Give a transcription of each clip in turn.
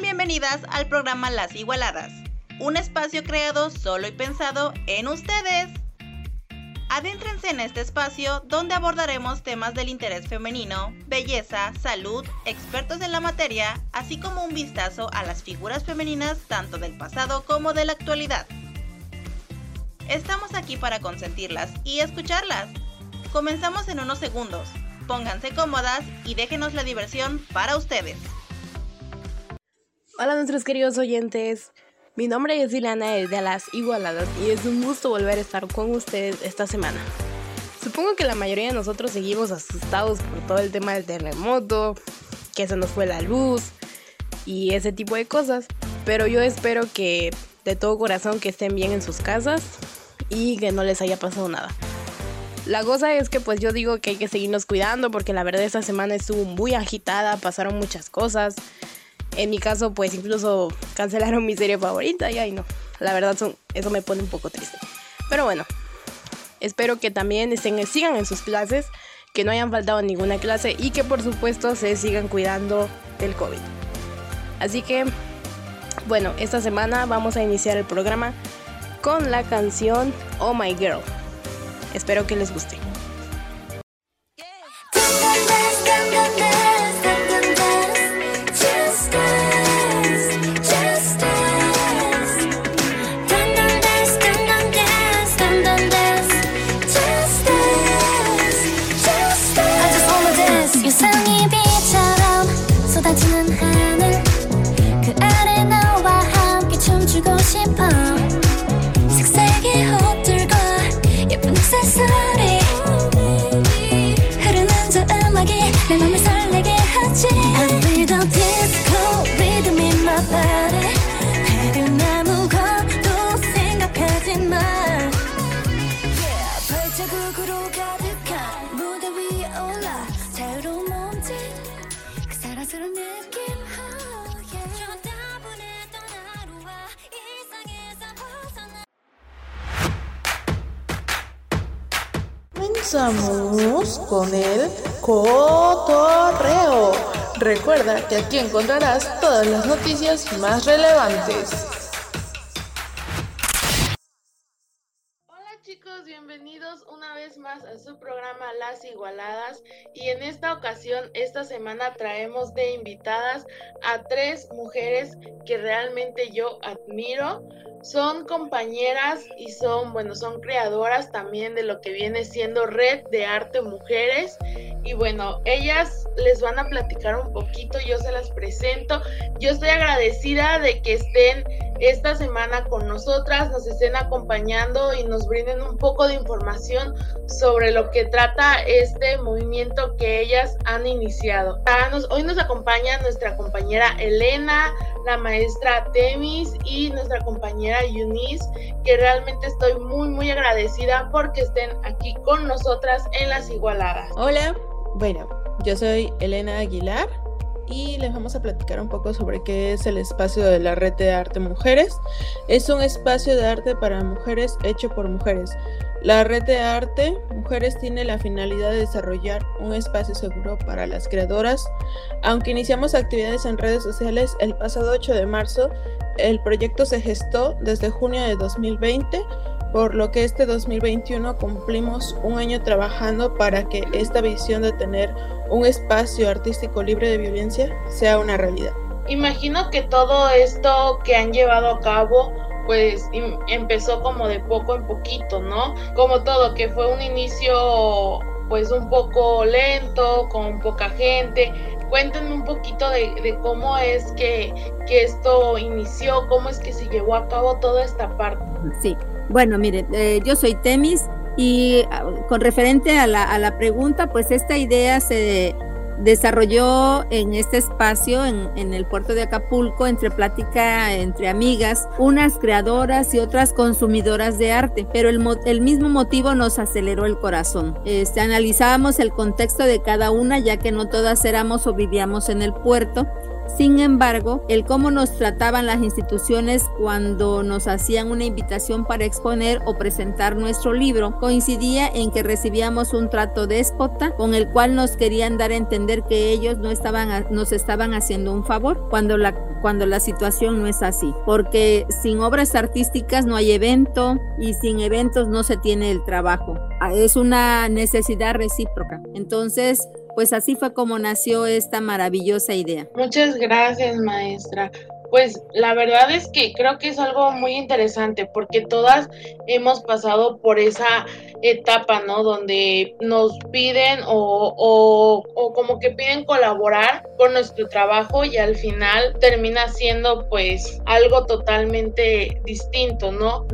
Bienvenidas al programa Las Igualadas, un espacio creado solo y pensado en ustedes. Adéntrense en este espacio donde abordaremos temas del interés femenino, belleza, salud, expertos en la materia, así como un vistazo a las figuras femeninas tanto del pasado como de la actualidad. Estamos aquí para consentirlas y escucharlas. Comenzamos en unos segundos. Pónganse cómodas y déjenos la diversión para ustedes. Hola nuestros queridos oyentes. Mi nombre es Ileana de Las Igualadas y es un gusto volver a estar con ustedes esta semana. Supongo que la mayoría de nosotros seguimos asustados por todo el tema del terremoto, que se nos fue la luz y ese tipo de cosas, pero yo espero que de todo corazón que estén bien en sus casas y que no les haya pasado nada. La cosa es que pues yo digo que hay que seguirnos cuidando porque la verdad esta semana estuvo muy agitada, pasaron muchas cosas en mi caso, pues incluso cancelaron mi serie favorita y ay no, la verdad eso me pone un poco triste. Pero bueno, espero que también estén, sigan en sus clases, que no hayan faltado ninguna clase y que por supuesto se sigan cuidando del COVID. Así que, bueno, esta semana vamos a iniciar el programa con la canción Oh My Girl. Espero que les guste. 쏟아지는 하늘. 그 아래 너와 함께 춤추고 싶어. 색색의 옷들과 예쁜 액세서리. 흐르는 저 음악이 내 맘을 설레게 하지. I feel the disco rhythm in my body. Con el cotorreo. Recuerda que aquí encontrarás todas las noticias más relevantes. Chicos, bienvenidos una vez más a su programa Las Igualadas y en esta ocasión, esta semana traemos de invitadas a tres mujeres que realmente yo admiro son compañeras y son, bueno, son creadoras también de lo que viene siendo Red de Arte Mujeres. Y bueno, ellas les van a platicar un poquito, yo se las presento. Yo estoy agradecida de que estén esta semana con nosotras, nos estén acompañando y nos brinden un poco de información sobre lo que trata este movimiento que ellas han iniciado. Hoy nos acompaña nuestra compañera Elena, la maestra Temis y nuestra compañera Eunice, que realmente estoy muy, muy agradecida porque estén aquí con nosotras en las igualadas. Hola, bueno, yo soy Elena Aguilar y les vamos a platicar un poco sobre qué es el espacio de la Red de Arte Mujeres. Es un espacio de arte para mujeres hecho por mujeres. La Red de Arte Mujeres tiene la finalidad de desarrollar un espacio seguro para las creadoras. Aunque iniciamos actividades en redes sociales el pasado 8 de marzo, el proyecto se gestó desde junio de 2020 por lo que este 2021 cumplimos un año trabajando para que esta visión de tener un espacio artístico libre de violencia sea una realidad. Imagino que todo esto que han llevado a cabo pues empezó como de poco en poquito, ¿no? Como todo, que fue un inicio pues un poco lento, con poca gente. Cuéntenme un poquito de, cómo es que, que, esto inició, cómo es que se llevó a cabo toda esta parte. Sí, bueno, miren, eh, yo soy Temis y ah, con referente a la, a la pregunta, pues esta idea se desarrolló en este espacio, en, el puerto de Acapulco, entre plática entre amigas, unas creadoras y otras consumidoras de arte, pero el, el mismo motivo nos aceleró el corazón. Este, analizábamos el contexto de cada una, ya que no todas éramos o vivíamos en el puerto sin embargo, el cómo nos trataban las instituciones cuando nos hacían una invitación para exponer o presentar nuestro libro coincidía en que recibíamos un trato déspota con el cual nos querían dar a entender que ellos no estaban, nos estaban haciendo un favor, cuando la cuando la situación no es así, porque sin obras artísticas no hay evento y sin eventos no se tiene el trabajo. Ah, es una necesidad recíproca. Entonces, pues así fue como nació esta maravillosa idea. Muchas gracias, maestra. Pues la verdad es que creo que es algo muy interesante porque todas hemos pasado por esa etapa, ¿no? Donde nos piden o, como que piden colaborar con nuestro trabajo y al final termina siendo pues algo totalmente distinto, ¿no?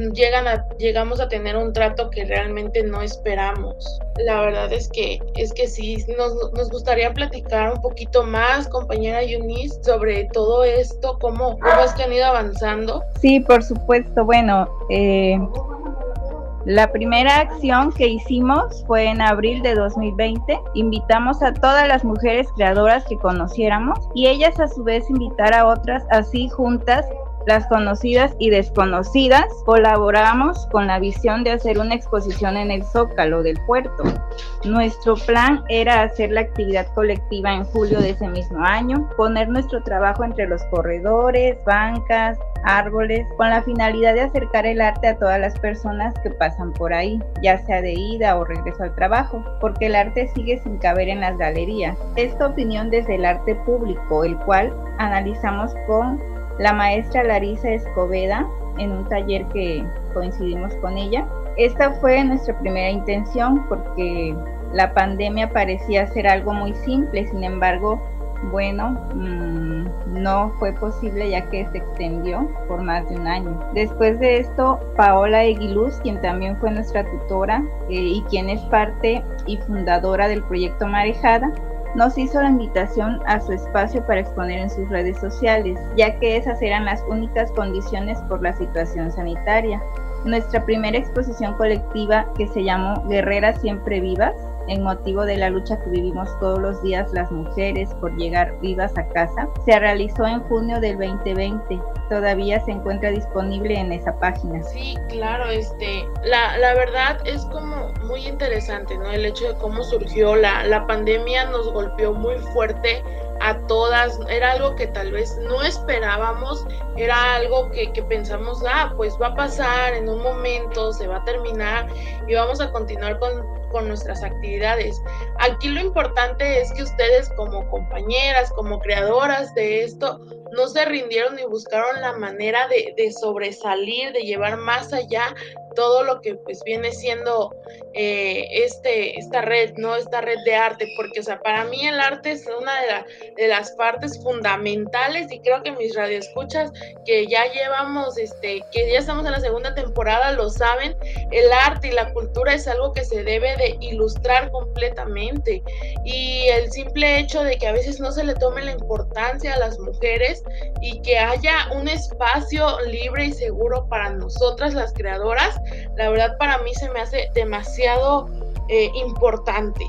Llegamos a tener un trato que realmente no esperamos. La verdad es que, es que sí, nos, nos gustaría platicar un poquito más, compañera Eunice, sobre todo esto, cómo, cómo es que han ido avanzando. Sí, por supuesto. Bueno, eh, la primera acción que hicimos fue en abril de 2020. Invitamos a todas las mujeres creadoras que conociéramos y ellas a su vez invitar a otras así juntas las conocidas y desconocidas, colaboramos con la visión de hacer una exposición en el Zócalo del puerto. Nuestro plan era hacer la actividad colectiva en julio de ese mismo año, poner nuestro trabajo entre los corredores, bancas, árboles, con la finalidad de acercar el arte a todas las personas que pasan por ahí, ya sea de ida o regreso al trabajo, porque el arte sigue sin caber en las galerías. Esta opinión desde el arte público, el cual analizamos con la maestra Larisa Escobeda en un taller que coincidimos con ella. Esta fue nuestra primera intención porque la pandemia parecía ser algo muy simple, sin embargo, bueno, mmm, no fue posible ya que se extendió por más de un año. Después de esto, Paola Eguiluz, quien también fue nuestra tutora eh, y quien es parte y fundadora del proyecto Marejada, nos hizo la invitación a su espacio para exponer en sus redes sociales, ya que esas eran las únicas condiciones por la situación sanitaria. Nuestra primera exposición colectiva, que se llamó Guerreras Siempre Vivas, en motivo de la lucha que vivimos todos los días las mujeres por llegar vivas a casa, se realizó en junio del 2020. Todavía se encuentra disponible en esa página. Sí, claro, este, la, la verdad es como muy interesante, ¿no? El hecho de cómo surgió la, la pandemia nos golpeó muy fuerte a todas, era algo que tal vez no esperábamos, era algo que, que, pensamos, ah, pues va a pasar en un momento, se va a terminar y vamos a continuar con, con nuestras actividades. Aquí lo importante es que ustedes como compañeras, como creadoras de esto, no se rindieron y buscaron la manera de, de sobresalir, de llevar más allá todo lo que pues viene siendo eh, este, esta red, ¿no? Esta red de arte, porque, o sea, para mí el arte es una de, la, de las partes fundamentales y creo que mis radioescuchas que ya llevamos, este, que ya estamos en la segunda temporada, lo saben, el arte y la cultura es algo que se debe de ilustrar completamente y el simple hecho de que a veces no se le tome la importancia a las mujeres y que haya un espacio libre y seguro para nosotras las creadoras, la verdad para mí se me hace demasiado eh, importante.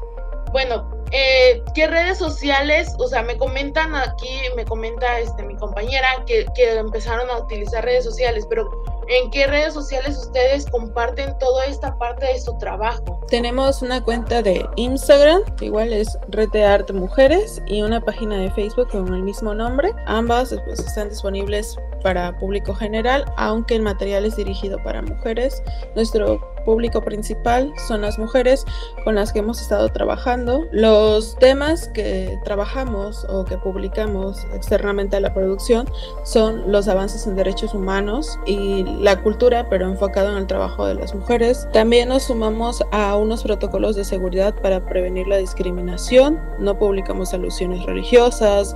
Bueno, eh, ¿qué redes sociales? O sea, me comentan aquí, me comenta este, mi compañera que, que empezaron a utilizar redes sociales, pero ¿En qué redes sociales ustedes comparten toda esta parte de su trabajo? Tenemos una cuenta de Instagram, igual es Red de Arte Mujeres, y una página de Facebook con el mismo nombre. Ambas pues, están disponibles para público general, aunque el material es dirigido para mujeres. Nuestro público principal son las mujeres con las que hemos estado trabajando. Los temas que trabajamos o que publicamos externamente a la producción son los avances en derechos humanos y la cultura, pero enfocado en el trabajo de las mujeres. También nos sumamos a unos protocolos de seguridad para prevenir la discriminación. No publicamos alusiones religiosas,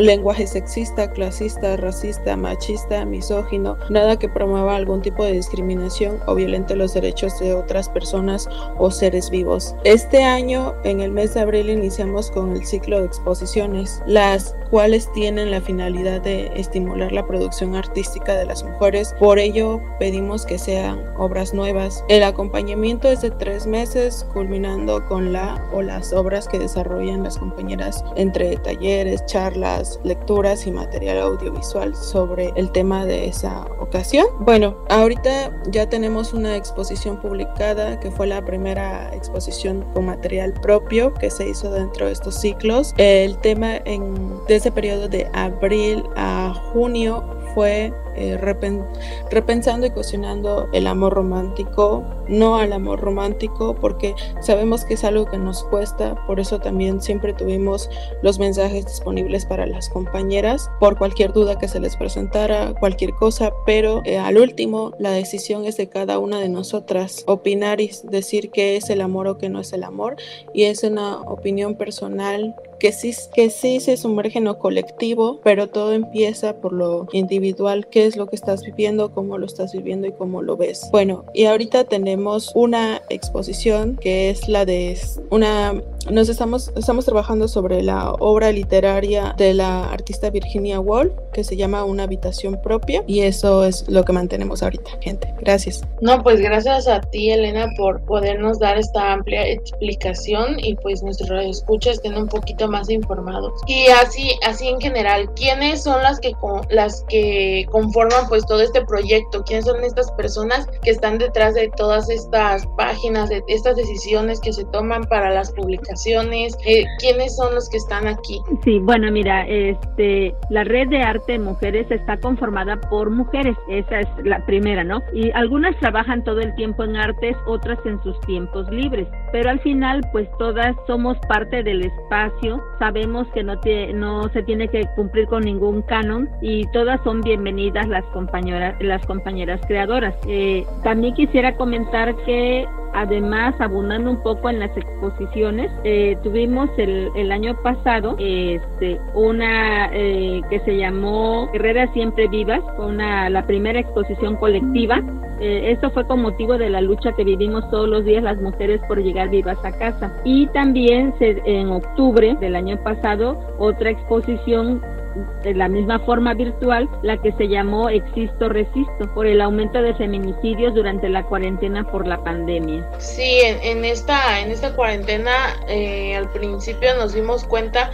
lenguaje sexista, clasista, racista, machista, misógino, nada que promueva algún tipo de discriminación o violente los derechos de otras personas o seres vivos. Este año, en el mes de abril, iniciamos con el ciclo de exposiciones, las cuales tienen la finalidad de estimular la producción artística de las mujeres. Por ello, pedimos que sean obras nuevas. El acompañamiento es de tres meses, culminando con la o las obras que desarrollan las compañeras entre talleres, charlas, lecturas y material audiovisual sobre el tema de esa ocasión. Bueno, ahorita ya tenemos una exposición publicada que fue la primera exposición con material propio que se hizo dentro de estos ciclos. El tema en, de ese periodo de abril a junio fue eh, repensando y cuestionando el amor romántico, no al amor romántico, porque sabemos que es algo que nos cuesta, por eso también siempre tuvimos los mensajes disponibles para las compañeras, por cualquier duda que se les presentara, cualquier cosa, pero eh, al último la decisión es de cada una de nosotras, opinar y decir qué es el amor o qué no es el amor, y es una opinión personal que sí, que sí se sumerge en lo colectivo, pero todo empieza por lo individual, es lo que estás viviendo, cómo lo estás viviendo y cómo lo ves. Bueno, y ahorita tenemos una exposición que es la de una nos estamos, estamos trabajando sobre la obra literaria de la artista Virginia Woolf que se llama Una habitación propia y eso es lo que mantenemos ahorita, gente. Gracias. No, pues gracias a ti, Elena, por podernos dar esta amplia explicación y pues nuestros escuchas estén un poquito más informados. Y así, así en general, ¿quiénes son las que las que conforman pues todo este proyecto? ¿Quiénes son estas personas que están detrás de todas estas páginas, de estas decisiones que se toman para las publicaciones? Eh, ¿Quiénes son los que están aquí? Sí, bueno, mira, este, la red de arte mujeres está conformada por mujeres, esa es la primera, ¿no? Y algunas trabajan todo el tiempo en artes, otras en sus tiempos libres, pero al final, pues todas somos parte del espacio, sabemos que no, no se tiene que cumplir con ningún canon y todas son bienvenidas las compañeras, las compañeras creadoras. Eh, también quisiera comentar que Además, abundando un poco en las exposiciones, eh, tuvimos el, el, año pasado este, una eh, que se llamó Guerreras Siempre Vivas, una, la primera exposición colectiva. Eh, esto fue con motivo de la lucha que vivimos todos los días las mujeres por llegar vivas a casa. Y también se, en octubre del año pasado, otra exposición de la misma forma virtual, la que se llamó Existo Resisto, por el aumento de feminicidios durante la cuarentena por la pandemia. Sí, en, esta, en esta cuarentena eh, al principio nos dimos cuenta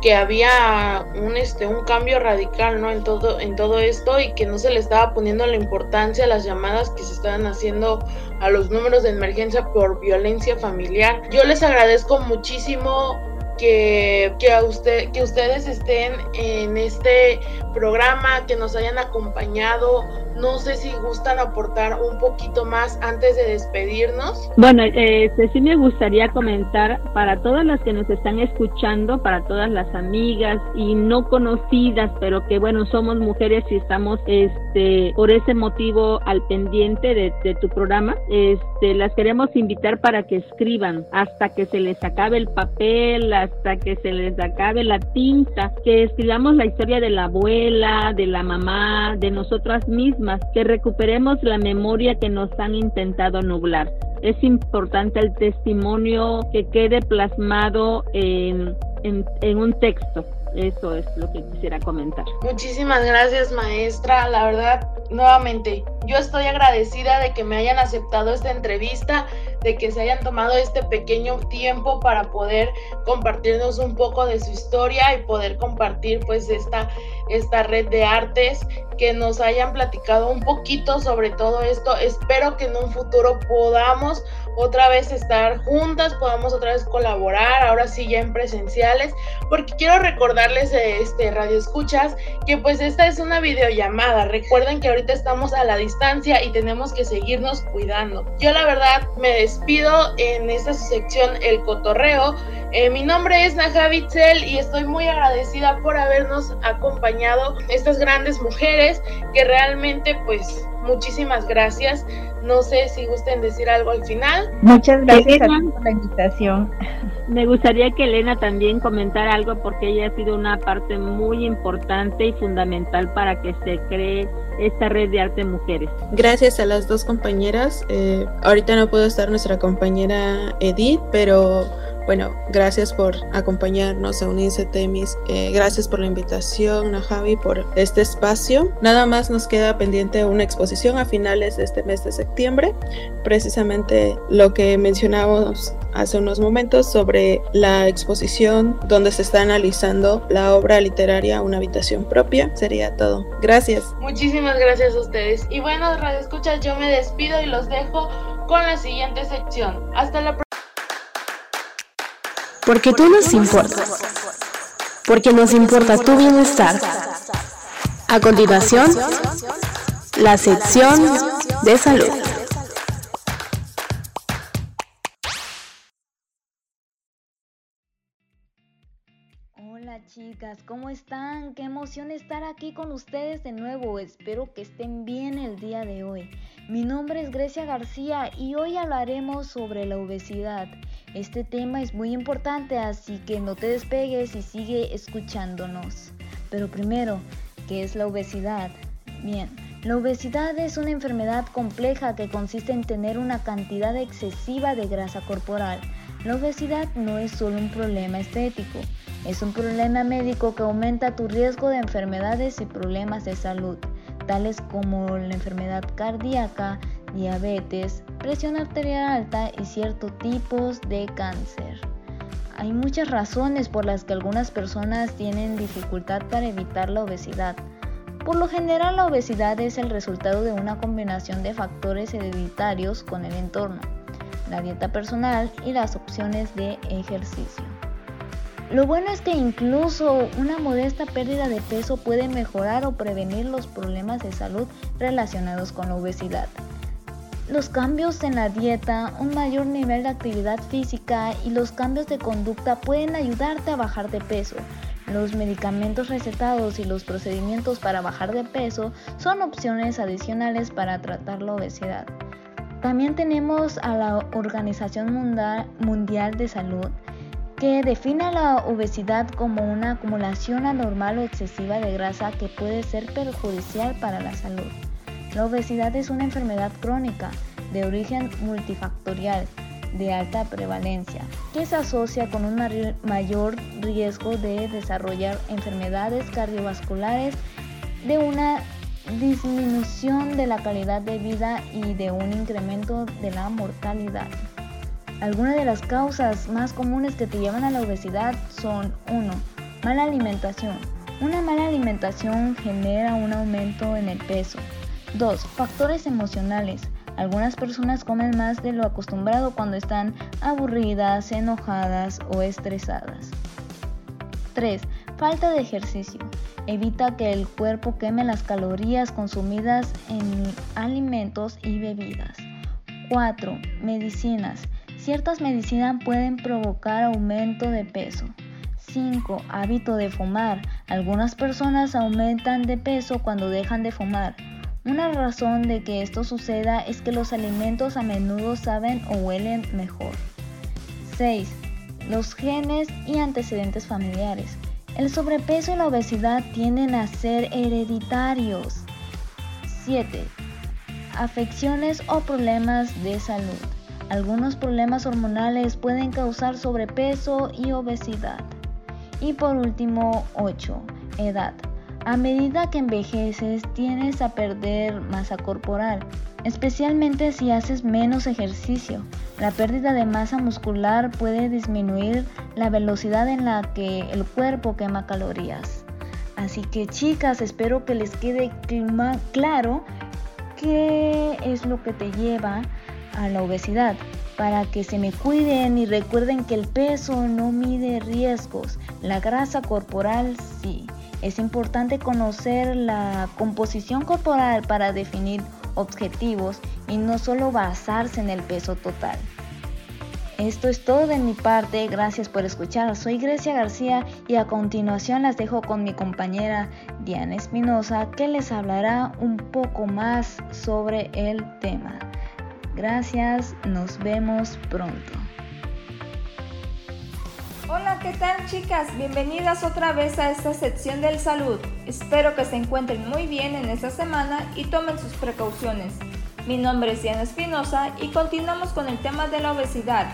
que había un este un cambio radical no en todo en todo esto y que no se le estaba poniendo la importancia a las llamadas que se estaban haciendo a los números de emergencia por violencia familiar yo les agradezco muchísimo que, que, que ustedes estén en este programa, que nos hayan acompañado. No sé si gustan aportar un poquito más antes de despedirnos. Bueno, eh, sí me gustaría comentar para todas las que nos están escuchando, para todas las amigas y no conocidas, pero que bueno, somos mujeres y estamos este, por ese motivo al pendiente de, de tu programa. Este, las queremos invitar para que escriban hasta que se les acabe el papel, hasta que se les acabe la tinta, que escribamos la historia de la abuela, de la mamá, de nosotras mismas, que recuperemos la memoria que nos han intentado nublar. Es importante el testimonio que quede plasmado en, en, en un texto. Eso es lo que quisiera comentar. Muchísimas gracias, maestra. La verdad, nuevamente, yo estoy agradecida de que me hayan aceptado esta entrevista, de que se hayan tomado este pequeño tiempo para poder compartirnos un poco de su historia y poder compartir pues esta, esta red de artes, que nos hayan platicado un poquito sobre todo esto. Espero que en un futuro podamos otra vez estar juntas, podamos otra vez colaborar, ahora sí ya en presenciales, porque quiero recordarles, este radio escuchas, que pues esta es una videollamada. Recuerden que ahorita estamos a la distancia y tenemos que seguirnos cuidando. Yo la verdad me despido en esta sección El Cotorreo. Eh, mi nombre es Naja Bitzel y estoy muy agradecida por habernos acompañado estas grandes mujeres que realmente pues muchísimas gracias. No sé si gusten decir algo al final. Muchas gracias por la invitación. Me gustaría que Elena también comentara algo porque ella ha sido una parte muy importante y fundamental para que se cree esta red de arte mujeres. Gracias a las dos compañeras. Eh, ahorita no puedo estar nuestra compañera Edith, pero bueno, gracias por acompañarnos a Unirse Temis. Eh, gracias por la invitación, a Javi, por este espacio. Nada más nos queda pendiente una exposición a finales de este mes de septiembre. Precisamente lo que mencionamos hace unos momentos sobre la exposición donde se está analizando la obra literaria Una habitación propia. Sería todo. Gracias. Muchísimas gracias a ustedes. Y bueno, Radio Escuchas, yo me despido y los dejo con la siguiente sección. Hasta la próxima. Porque tú nos importas. Porque nos importa tu bienestar. A continuación, la sección de salud. Chicas, ¿cómo están? Qué emoción estar aquí con ustedes de nuevo. Espero que estén bien el día de hoy. Mi nombre es Grecia García y hoy hablaremos sobre la obesidad. Este tema es muy importante, así que no te despegues y sigue escuchándonos. Pero primero, ¿qué es la obesidad? Bien, la obesidad es una enfermedad compleja que consiste en tener una cantidad excesiva de grasa corporal. La obesidad no es solo un problema estético, es un problema médico que aumenta tu riesgo de enfermedades y problemas de salud, tales como la enfermedad cardíaca, diabetes, presión arterial alta y ciertos tipos de cáncer. Hay muchas razones por las que algunas personas tienen dificultad para evitar la obesidad. Por lo general la obesidad es el resultado de una combinación de factores hereditarios con el entorno, la dieta personal y las opciones de ejercicio. Lo bueno es que incluso una modesta pérdida de peso puede mejorar o prevenir los problemas de salud relacionados con la obesidad. Los cambios en la dieta, un mayor nivel de actividad física y los cambios de conducta pueden ayudarte a bajar de peso. Los medicamentos recetados y los procedimientos para bajar de peso son opciones adicionales para tratar la obesidad. También tenemos a la Organización Mundial de Salud que define la obesidad como una acumulación anormal o excesiva de grasa que puede ser perjudicial para la salud. La obesidad es una enfermedad crónica de origen multifactorial de alta prevalencia que se asocia con un mayor riesgo de desarrollar enfermedades cardiovasculares, de una disminución de la calidad de vida y de un incremento de la mortalidad. Algunas de las causas más comunes que te llevan a la obesidad son 1. Mala alimentación. Una mala alimentación genera un aumento en el peso. 2. Factores emocionales. Algunas personas comen más de lo acostumbrado cuando están aburridas, enojadas o estresadas. 3. Falta de ejercicio. Evita que el cuerpo queme las calorías consumidas en alimentos y bebidas. 4. Medicinas. Ciertas medicinas pueden provocar aumento de peso. 5. Hábito de fumar. Algunas personas aumentan de peso cuando dejan de fumar. Una razón de que esto suceda es que los alimentos a menudo saben o huelen mejor. 6. Los genes y antecedentes familiares. El sobrepeso y la obesidad tienden a ser hereditarios. 7. Afecciones o problemas de salud. Algunos problemas hormonales pueden causar sobrepeso y obesidad. Y por último, 8. Edad. A medida que envejeces tienes a perder masa corporal, especialmente si haces menos ejercicio. La pérdida de masa muscular puede disminuir la velocidad en la que el cuerpo quema calorías. Así que chicas, espero que les quede claro qué es lo que te lleva a la obesidad para que se me cuiden y recuerden que el peso no mide riesgos, la grasa corporal sí. Es importante conocer la composición corporal para definir objetivos y no solo basarse en el peso total. Esto es todo de mi parte, gracias por escuchar. Soy Grecia García y a continuación las dejo con mi compañera Diana Espinosa que les hablará un poco más sobre el tema. Gracias, nos vemos pronto. Hola, ¿qué tal chicas? Bienvenidas otra vez a esta sección del salud. Espero que se encuentren muy bien en esta semana y tomen sus precauciones. Mi nombre es Diana Espinosa y continuamos con el tema de la obesidad.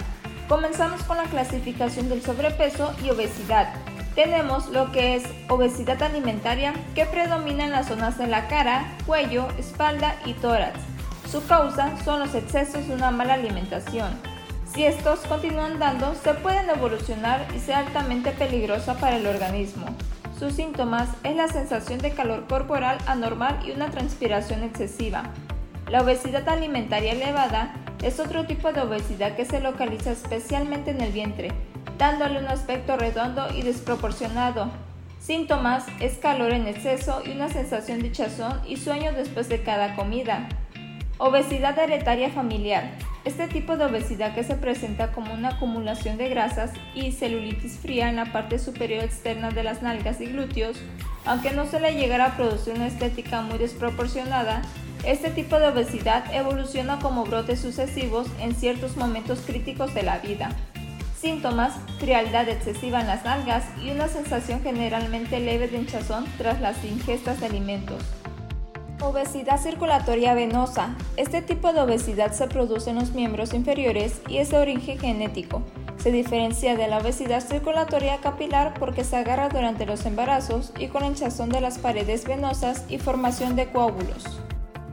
Comenzamos con la clasificación del sobrepeso y obesidad. Tenemos lo que es obesidad alimentaria que predomina en las zonas de la cara, cuello, espalda y tórax. Su causa son los excesos de una mala alimentación Si estos continúan dando, se pueden evolucionar y ser altamente peligrosa para el organismo. Sus síntomas es la sensación de calor corporal anormal y una transpiración excesiva. La obesidad alimentaria elevada es otro tipo de obesidad que se localiza especialmente en el vientre, dándole un aspecto redondo y desproporcionado. Síntomas es calor en exceso y una sensación de hinchazón y sueño después de cada comida. Obesidad hereditaria familiar. Este tipo de obesidad que se presenta como una acumulación de grasas y celulitis fría en la parte superior externa de las nalgas y glúteos, aunque no se le llegara a producir una estética muy desproporcionada, este tipo de obesidad evoluciona como brotes sucesivos en ciertos momentos críticos de la vida. Síntomas, frialdad excesiva en las nalgas y una sensación generalmente leve de hinchazón tras las ingestas de alimentos. Obesidad circulatoria venosa. Este tipo de obesidad se produce en los miembros inferiores y es de origen genético. Se diferencia de la obesidad circulatoria capilar porque se agarra durante los embarazos y con hinchazón de las paredes venosas y formación de coágulos.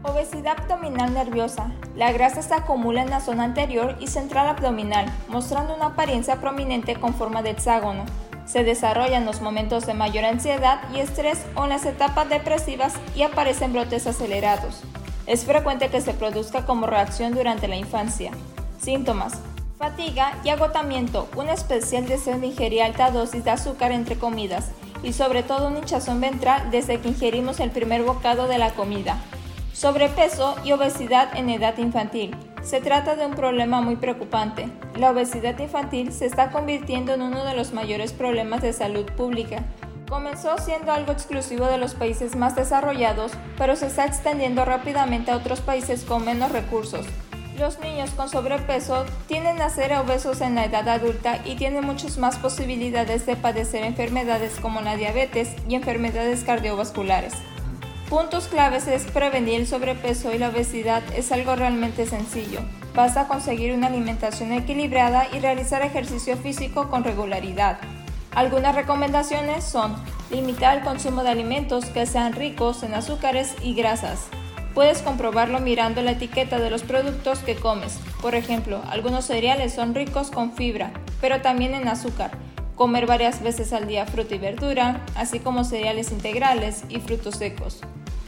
Obesidad abdominal nerviosa. La grasa se acumula en la zona anterior y central abdominal, mostrando una apariencia prominente con forma de hexágono. Se desarrolla en los momentos de mayor ansiedad y estrés o en las etapas depresivas y aparecen brotes acelerados. Es frecuente que se produzca como reacción durante la infancia. Síntomas. Fatiga y agotamiento, un especial deseo de ingerir alta dosis de azúcar entre comidas y sobre todo un hinchazón ventral desde que ingerimos el primer bocado de la comida. Sobrepeso y obesidad en edad infantil. Se trata de un problema muy preocupante. La obesidad infantil se está convirtiendo en uno de los mayores problemas de salud pública. Comenzó siendo algo exclusivo de los países más desarrollados, pero se está extendiendo rápidamente a otros países con menos recursos. Los niños con sobrepeso tienden a ser obesos en la edad adulta y tienen muchas más posibilidades de padecer enfermedades como la diabetes y enfermedades cardiovasculares. Puntos claves es prevenir el sobrepeso y la obesidad es algo realmente sencillo. Basta conseguir una alimentación equilibrada y realizar ejercicio físico con regularidad. Algunas recomendaciones son limitar el consumo de alimentos que sean ricos en azúcares y grasas. Puedes comprobarlo mirando la etiqueta de los productos que comes. Por ejemplo, algunos cereales son ricos con fibra, pero también en azúcar. Comer varias veces al día fruta y verdura, así como cereales integrales y frutos secos.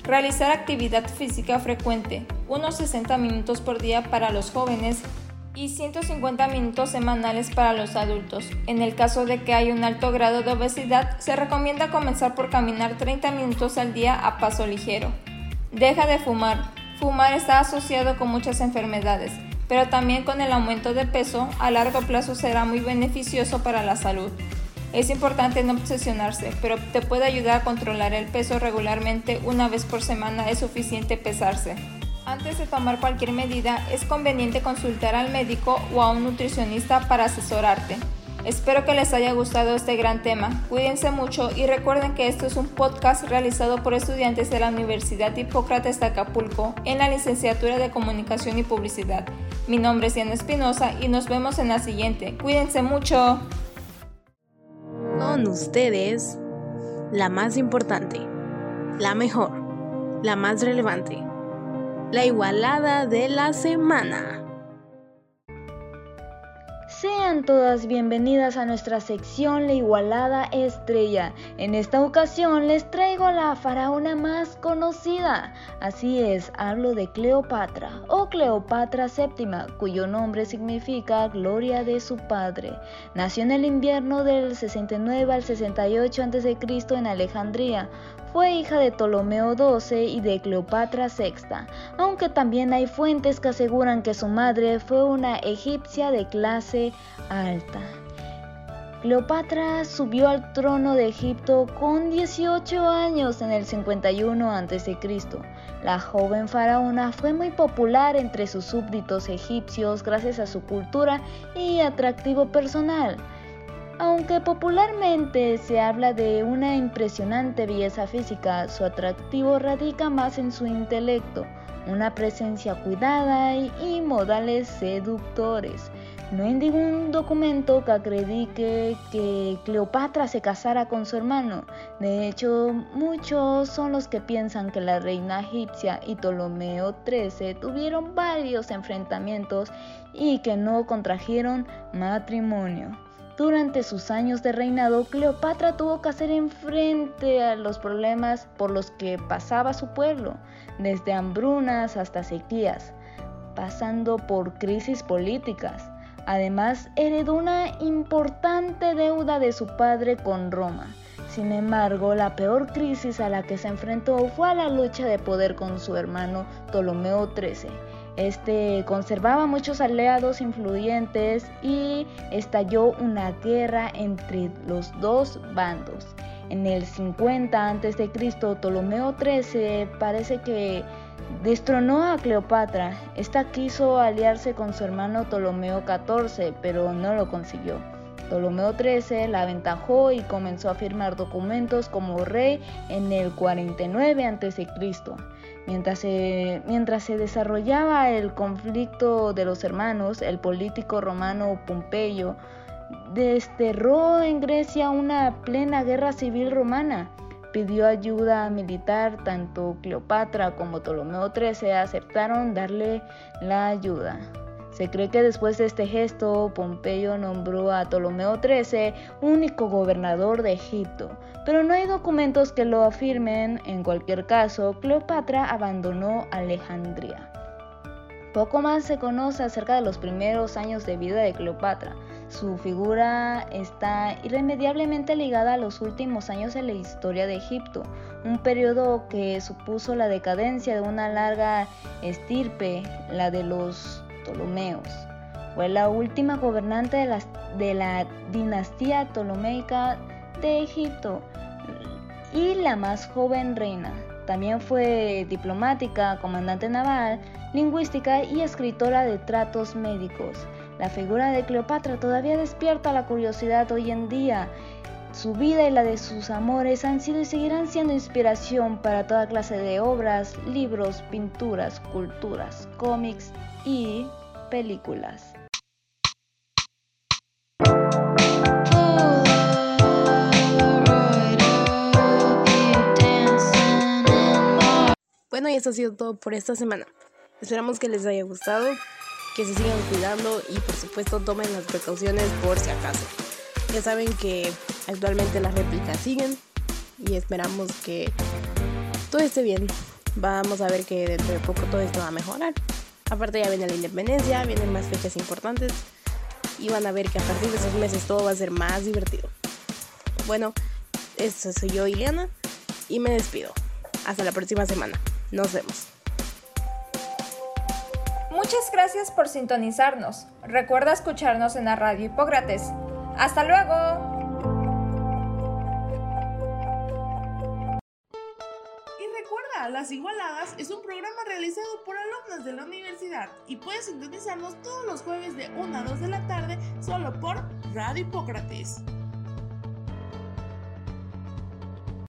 Realizar actividad física frecuente, unos 60 minutos por día para los jóvenes y 150 minutos semanales para los adultos. En el caso de que haya un alto grado de obesidad, se recomienda comenzar por caminar 30 minutos al día a paso ligero. Deja de fumar. Fumar está asociado con muchas enfermedades, pero también con el aumento de peso a largo plazo será muy beneficioso para la salud. Es importante no obsesionarse, pero te puede ayudar a controlar el peso regularmente una vez por semana es suficiente pesarse. Antes de tomar cualquier medida es conveniente consultar al médico o a un nutricionista para asesorarte. Espero que les haya gustado este gran tema. Cuídense mucho y recuerden que esto es un podcast realizado por estudiantes de la Universidad Hipócrates de Acapulco en la licenciatura de Comunicación y Publicidad. Mi nombre es Diana Espinosa y nos vemos en la siguiente. Cuídense mucho con ustedes la más importante, la mejor, la más relevante, la igualada de la semana. Sean todas bienvenidas a nuestra sección La Igualada Estrella. En esta ocasión les traigo a la faraona más conocida. Así es, hablo de Cleopatra o Cleopatra VII, cuyo nombre significa gloria de su padre. Nació en el invierno del 69 al 68 a.C. en Alejandría. Fue hija de Ptolomeo XII y de Cleopatra VI, aunque también hay fuentes que aseguran que su madre fue una egipcia de clase alta. Cleopatra subió al trono de Egipto con 18 años en el 51 a.C. La joven faraona fue muy popular entre sus súbditos egipcios gracias a su cultura y atractivo personal. Aunque popularmente se habla de una impresionante belleza física, su atractivo radica más en su intelecto, una presencia cuidada y, modales seductores. No hay ningún documento que acredite que Cleopatra se casara con su hermano. De hecho, muchos son los que piensan que la reina egipcia y Ptolomeo XIII tuvieron varios enfrentamientos y que no contrajeron matrimonio. Durante sus años de reinado, Cleopatra tuvo que hacer enfrente a los problemas por los que pasaba su pueblo, desde hambrunas hasta sequías, pasando por crisis políticas. Además, heredó una importante deuda de su padre con Roma. Sin embargo, la peor crisis a la que se enfrentó fue a la lucha de poder con su hermano Ptolomeo XIII este conservaba muchos aliados influyentes y estalló una guerra entre los dos bandos. En el 50 a.C., Ptolomeo XIII parece que destronó a Cleopatra. Esta quiso aliarse con su hermano Ptolomeo XIV, pero no lo consiguió. Ptolomeo XIII la aventajó y comenzó a firmar documentos como rey en el 49 a.C. Mientras se, mientras se desarrollaba el conflicto de los hermanos, el político romano Pompeyo desterró en Grecia una plena guerra civil romana. Pidió ayuda militar, tanto Cleopatra como Ptolomeo XIII aceptaron darle la ayuda. Se cree que después de este gesto, Pompeyo nombró a Ptolomeo XIII único gobernador de Egipto, pero no hay documentos que lo afirmen. En cualquier caso, Cleopatra abandonó Alejandría. Poco más se conoce acerca de los primeros años de vida de Cleopatra. Su figura está irremediablemente ligada a los últimos años de la historia de Egipto, un periodo que supuso la decadencia de una larga estirpe, la de los Ptolomeos. Fue la última gobernante de la, de la dinastía ptolomeica de Egipto y la más joven reina. También fue diplomática, comandante naval, lingüística y escritora de tratos médicos. La figura de Cleopatra todavía despierta la curiosidad hoy en día. Su vida y la de sus amores han sido y seguirán siendo inspiración para toda clase de obras, libros, pinturas, culturas, cómics y películas. Bueno, y eso ha sido todo por esta semana. Esperamos que les haya gustado, que se sigan cuidando y por supuesto tomen las precauciones por si acaso. Ya saben que actualmente las réplicas siguen y esperamos que todo esté bien. Vamos a ver que dentro de poco todo esto va a mejorar. Aparte ya viene la independencia, vienen más fechas importantes y van a ver que a partir de esos meses todo va a ser más divertido. Bueno, eso soy yo, Ileana, y me despido. Hasta la próxima semana. Nos vemos. Muchas gracias por sintonizarnos. Recuerda escucharnos en la radio Hipócrates. ¡Hasta luego! Las Igualadas es un programa realizado por alumnos de la universidad y puedes sintonizarnos todos los jueves de 1 a 2 de la tarde solo por Radio Hipócrates.